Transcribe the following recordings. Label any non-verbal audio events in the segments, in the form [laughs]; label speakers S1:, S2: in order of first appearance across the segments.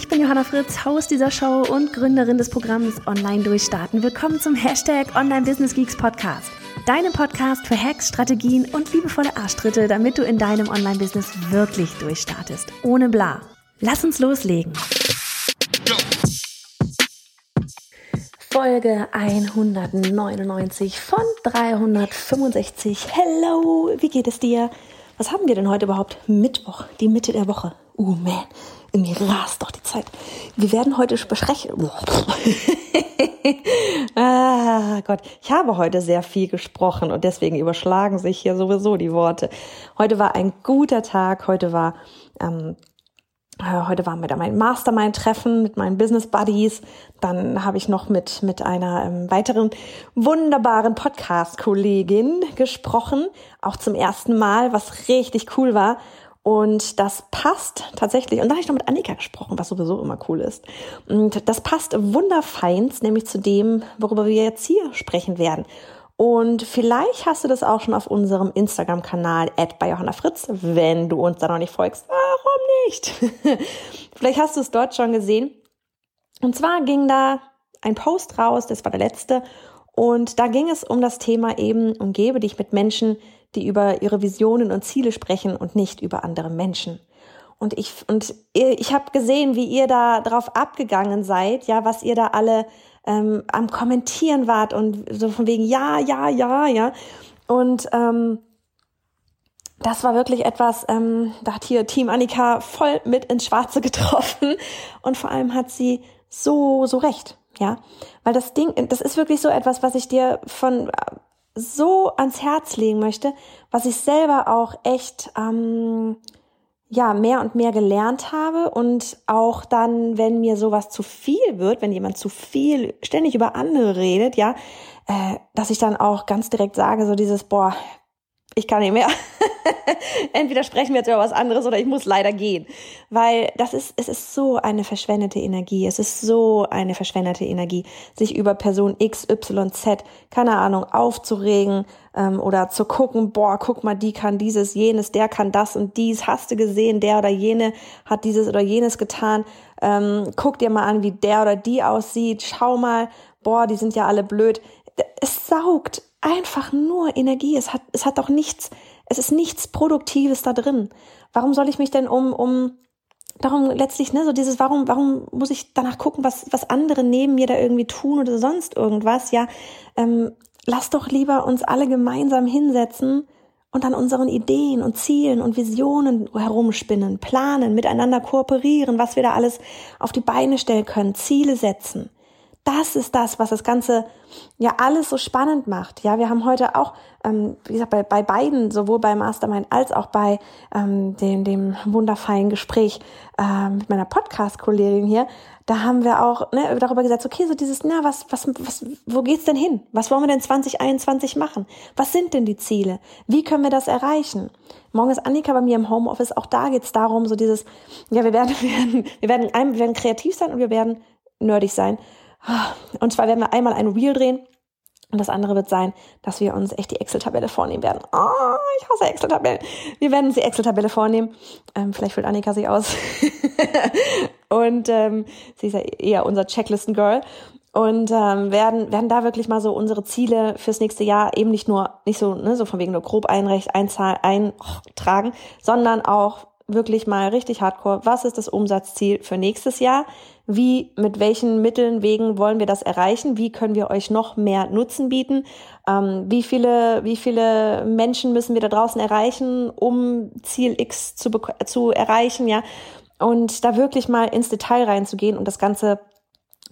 S1: Ich bin Johanna Fritz, Haus dieser Show und Gründerin des Programms Online Durchstarten. Willkommen zum Hashtag Online Business Geeks Podcast. Deinem Podcast für Hacks, Strategien und liebevolle Arschtritte, damit du in deinem Online-Business wirklich durchstartest. Ohne bla. Lass uns loslegen. Folge 199 von 365. Hello, wie geht es dir? Was haben wir denn heute überhaupt? Mittwoch, die Mitte der Woche. Uh, man irgendwie rast doch die Zeit. Wir werden heute besprechen. [laughs] ah Gott, ich habe heute sehr viel gesprochen und deswegen überschlagen sich hier sowieso die Worte. Heute war ein guter Tag. Heute war ähm, äh, Heute war wieder mein Mastermind-Treffen mit meinen Business Buddies. Dann habe ich noch mit, mit einer ähm, weiteren wunderbaren Podcast-Kollegin gesprochen. Auch zum ersten Mal, was richtig cool war. Und das passt tatsächlich, und da habe ich noch mit Annika gesprochen, was sowieso immer cool ist. Und das passt wunderfeins, nämlich zu dem, worüber wir jetzt hier sprechen werden. Und vielleicht hast du das auch schon auf unserem Instagram-Kanal bei Johanna Fritz, wenn du uns da noch nicht folgst. Warum nicht? [laughs] vielleicht hast du es dort schon gesehen. Und zwar ging da ein Post raus, das war der letzte. Und da ging es um das Thema eben, umgebe dich mit Menschen, die über ihre Visionen und Ziele sprechen und nicht über andere Menschen. Und ich, und ich habe gesehen, wie ihr da drauf abgegangen seid, ja, was ihr da alle ähm, am Kommentieren wart und so von wegen, ja, ja, ja, ja. Und ähm, das war wirklich etwas, ähm, da hat hier Team Annika voll mit ins Schwarze [laughs] getroffen. Und vor allem hat sie so, so recht, ja. Weil das Ding, das ist wirklich so etwas, was ich dir von so ans Herz legen möchte, was ich selber auch echt ähm, ja mehr und mehr gelernt habe und auch dann, wenn mir sowas zu viel wird, wenn jemand zu viel ständig über andere redet, ja, äh, dass ich dann auch ganz direkt sage, so dieses, boah, ich kann nicht mehr. [laughs] [laughs] Entweder sprechen wir jetzt über was anderes oder ich muss leider gehen. Weil das ist, es ist so eine verschwendete Energie. Es ist so eine verschwendete Energie, sich über Person X, Y, Z, keine Ahnung, aufzuregen ähm, oder zu gucken, boah, guck mal, die kann dieses, jenes, der kann das und dies, hast du gesehen, der oder jene hat dieses oder jenes getan. Ähm, guck dir mal an, wie der oder die aussieht. Schau mal, boah, die sind ja alle blöd. Es saugt einfach nur Energie. Es hat, es hat auch nichts, es ist nichts Produktives da drin. Warum soll ich mich denn um, um, darum letztlich, ne, so dieses, warum, warum muss ich danach gucken, was, was andere neben mir da irgendwie tun oder sonst irgendwas? Ja, ähm, lass doch lieber uns alle gemeinsam hinsetzen und an unseren Ideen und Zielen und Visionen herumspinnen, planen, miteinander kooperieren, was wir da alles auf die Beine stellen können, Ziele setzen das ist das, was das Ganze ja alles so spannend macht. Ja, wir haben heute auch, ähm, wie gesagt, bei, bei beiden, sowohl bei Mastermind als auch bei ähm, dem, dem wundervollen Gespräch äh, mit meiner Podcast-Kollegin hier, da haben wir auch ne, darüber gesagt, okay, so dieses, na, was, was, was, wo geht's denn hin? Was wollen wir denn 2021 machen? Was sind denn die Ziele? Wie können wir das erreichen? Morgen ist Annika bei mir im Homeoffice. Auch da geht's darum, so dieses, ja, wir werden, [laughs] wir werden, wir werden, wir werden kreativ sein und wir werden nerdig sein. Und zwar werden wir einmal ein Reel drehen und das andere wird sein, dass wir uns echt die Excel-Tabelle vornehmen werden. Oh, ich hasse Excel-Tabellen. Wir werden uns die Excel-Tabelle vornehmen. Ähm, vielleicht füllt Annika sie aus. [laughs] und ähm, sie ist ja eher unser Checklisten-Girl. Und ähm, werden, werden da wirklich mal so unsere Ziele fürs nächste Jahr eben nicht nur, nicht so, ne, so von wegen nur grob einrecht, einzahl, eintragen, sondern auch wirklich mal richtig hardcore, was ist das Umsatzziel für nächstes Jahr? Wie, mit welchen Mitteln, Wegen wollen wir das erreichen? Wie können wir euch noch mehr Nutzen bieten? Ähm, wie viele, wie viele Menschen müssen wir da draußen erreichen, um Ziel X zu, zu erreichen, ja? Und da wirklich mal ins Detail reinzugehen und das Ganze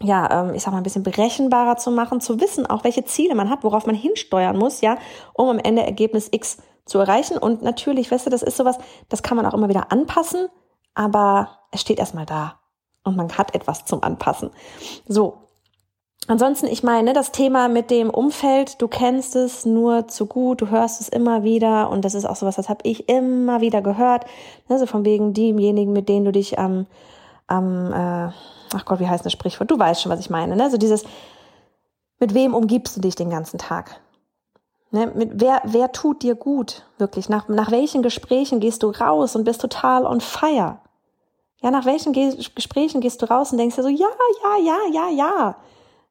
S1: ja, ähm, ich sag mal, ein bisschen berechenbarer zu machen, zu wissen auch, welche Ziele man hat, worauf man hinsteuern muss, ja, um am Ende Ergebnis X zu erreichen. Und natürlich, weißt du, das ist sowas, das kann man auch immer wieder anpassen, aber es steht erstmal da und man hat etwas zum Anpassen. So. ansonsten, ich meine, das Thema mit dem Umfeld, du kennst es nur zu gut, du hörst es immer wieder und das ist auch sowas, das habe ich immer wieder gehört. Ne, so von wegen demjenigen, mit denen du dich am, am äh, ach Gott, wie heißt das Sprichwort? Du weißt schon, was ich meine. Ne? So dieses, mit wem umgibst du dich den ganzen Tag? Ne? Mit wer, wer tut dir gut? Wirklich? Nach, nach welchen Gesprächen gehst du raus und bist total on fire? Ja, nach welchen Ge Gesprächen gehst du raus und denkst dir so, ja, ja, ja, ja, ja.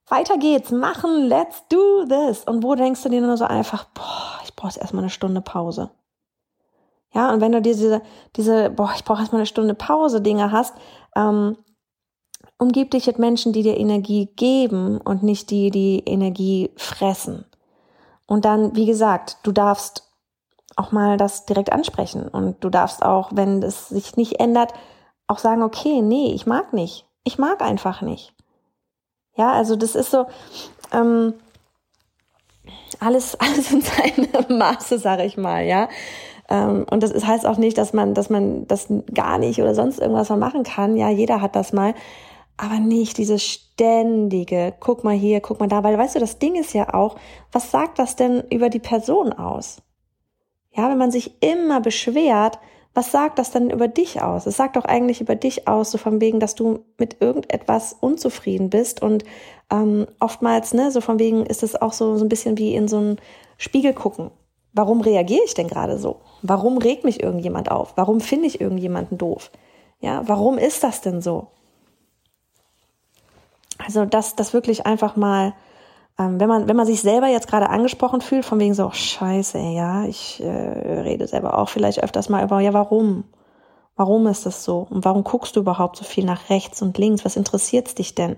S1: Weiter geht's, machen, let's do this. Und wo denkst du dir nur so einfach, boah, ich brauche erstmal eine Stunde Pause. Ja, und wenn du diese, diese, boah, ich brauche erstmal eine Stunde Pause Dinge hast, ähm, umgib dich mit Menschen, die dir Energie geben und nicht die, die Energie fressen. Und dann, wie gesagt, du darfst auch mal das direkt ansprechen und du darfst auch, wenn es sich nicht ändert, auch sagen, okay, nee, ich mag nicht. Ich mag einfach nicht. Ja, also das ist so, ähm, alles, [laughs] alles in seinem Maße, sage ich mal, ja. Ähm, und das heißt auch nicht, dass man, dass man das gar nicht oder sonst irgendwas mal machen kann. Ja, jeder hat das mal aber nicht dieses ständige, guck mal hier, guck mal da, weil weißt du, das Ding ist ja auch, was sagt das denn über die Person aus? Ja, wenn man sich immer beschwert, was sagt das denn über dich aus? Es sagt doch eigentlich über dich aus, so von wegen, dass du mit irgendetwas unzufrieden bist und ähm, oftmals, ne, so von wegen ist es auch so, so ein bisschen wie in so einen Spiegel gucken. Warum reagiere ich denn gerade so? Warum regt mich irgendjemand auf? Warum finde ich irgendjemanden doof? Ja, warum ist das denn so? Also das, das wirklich einfach mal, ähm, wenn man, wenn man sich selber jetzt gerade angesprochen fühlt, von wegen so, oh, scheiße, ja, ich äh, rede selber auch vielleicht öfters mal über, ja, warum? Warum ist das so? Und warum guckst du überhaupt so viel nach rechts und links? Was interessiert's dich denn?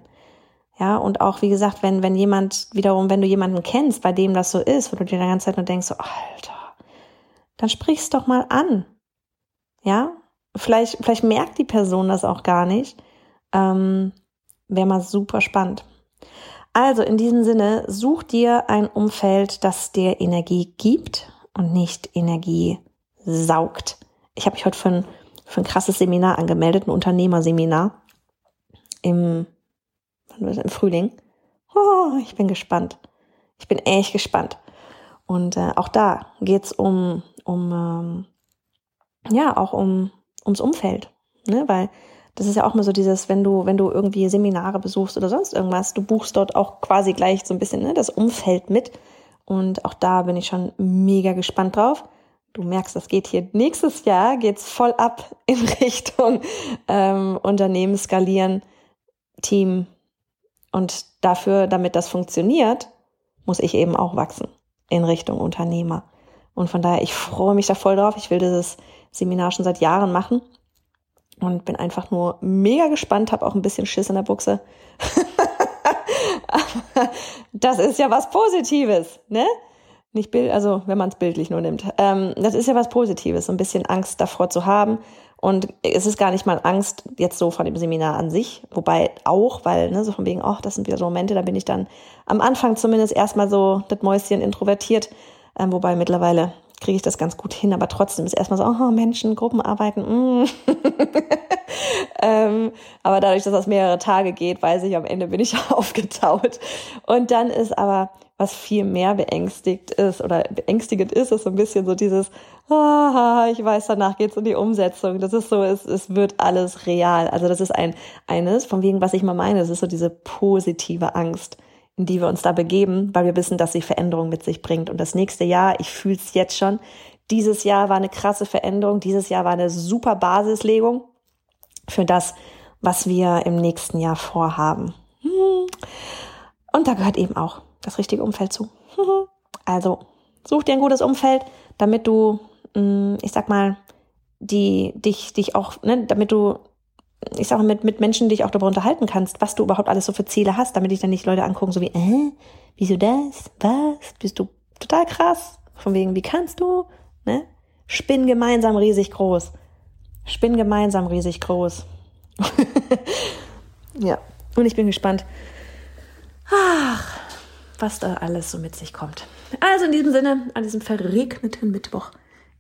S1: Ja, und auch, wie gesagt, wenn, wenn jemand, wiederum, wenn du jemanden kennst, bei dem das so ist, wo du dir die ganze Zeit nur denkst, so, Alter, dann sprich's doch mal an. Ja, vielleicht, vielleicht merkt die Person das auch gar nicht. Ähm, Wäre mal super spannend. Also in diesem Sinne, such dir ein Umfeld, das dir Energie gibt und nicht Energie saugt. Ich habe mich heute für ein, für ein krasses Seminar angemeldet, ein Unternehmerseminar im, im Frühling. Oh, ich bin gespannt. Ich bin echt gespannt. Und äh, auch da geht's um, um ähm, ja, auch um ums Umfeld. Ne? Weil das ist ja auch mal so dieses, wenn du, wenn du irgendwie Seminare besuchst oder sonst irgendwas, du buchst dort auch quasi gleich so ein bisschen ne, das Umfeld mit. Und auch da bin ich schon mega gespannt drauf. Du merkst, das geht hier nächstes Jahr geht's voll ab in [laughs] Richtung ähm, Unternehmen skalieren, Team. Und dafür, damit das funktioniert, muss ich eben auch wachsen in Richtung Unternehmer. Und von daher, ich freue mich da voll drauf. Ich will dieses Seminar schon seit Jahren machen und bin einfach nur mega gespannt, habe auch ein bisschen Schiss in der Buchse. Aber [laughs] das ist ja was Positives, ne? Nicht Bild, also wenn man es bildlich nur nimmt. Ähm, das ist ja was Positives, so ein bisschen Angst davor zu haben. Und es ist gar nicht mal Angst jetzt so von dem Seminar an sich, wobei auch, weil, ne, so von wegen, ach, das sind wieder so Momente, da bin ich dann am Anfang zumindest erstmal so das Mäuschen introvertiert, ähm, wobei mittlerweile kriege ich das ganz gut hin, aber trotzdem ist erstmal so, oh, Menschen, Gruppenarbeiten, mm. [laughs] ähm, aber dadurch, dass das mehrere Tage geht, weiß ich, am Ende bin ich [laughs] aufgetaut. Und dann ist aber, was viel mehr beängstigt ist oder beängstigend ist, ist so ein bisschen so dieses, ah, ich weiß, danach geht's in die Umsetzung. Das ist so, es, es wird alles real. Also das ist ein, eines, von wegen, was ich mal meine, das ist so diese positive Angst in die wir uns da begeben, weil wir wissen, dass sie Veränderung mit sich bringt. Und das nächste Jahr, ich fühle es jetzt schon, dieses Jahr war eine krasse Veränderung, dieses Jahr war eine super Basislegung für das, was wir im nächsten Jahr vorhaben. Hm. Und da gehört eben auch das richtige Umfeld zu. [laughs] Also such dir ein gutes Umfeld, damit du, hm, ich sag mal, die dich dich auch, ne, damit du ich sage mit, mit Menschen dich auch darüber unterhalten kannst, was du überhaupt alles so für Ziele hast, damit dich dann nicht Leute angucken, so wie, äh, wieso das? Was? Bist du total krass? Von wegen, wie kannst du? Ne? Spinn gemeinsam riesig groß. Spinn gemeinsam riesig groß. [laughs] ja, und ich bin gespannt, ach, was da alles so mit sich kommt. Also in diesem Sinne, an diesem verregneten Mittwoch,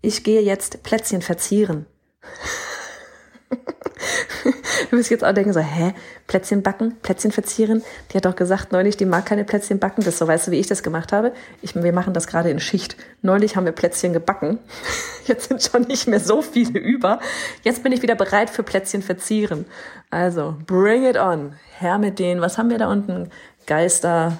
S1: ich gehe jetzt Plätzchen verzieren. [laughs] Du wirst jetzt auch denken so, hä, Plätzchen backen, Plätzchen verzieren? Die hat doch gesagt neulich, die mag keine Plätzchen backen. Das so, weißt du, wie ich das gemacht habe? Ich, wir machen das gerade in Schicht. Neulich haben wir Plätzchen gebacken. [laughs] Jetzt sind schon nicht mehr so viele über. Jetzt bin ich wieder bereit für Plätzchen verzieren. Also, bring it on. Herr mit denen. Was haben wir da unten? Geister,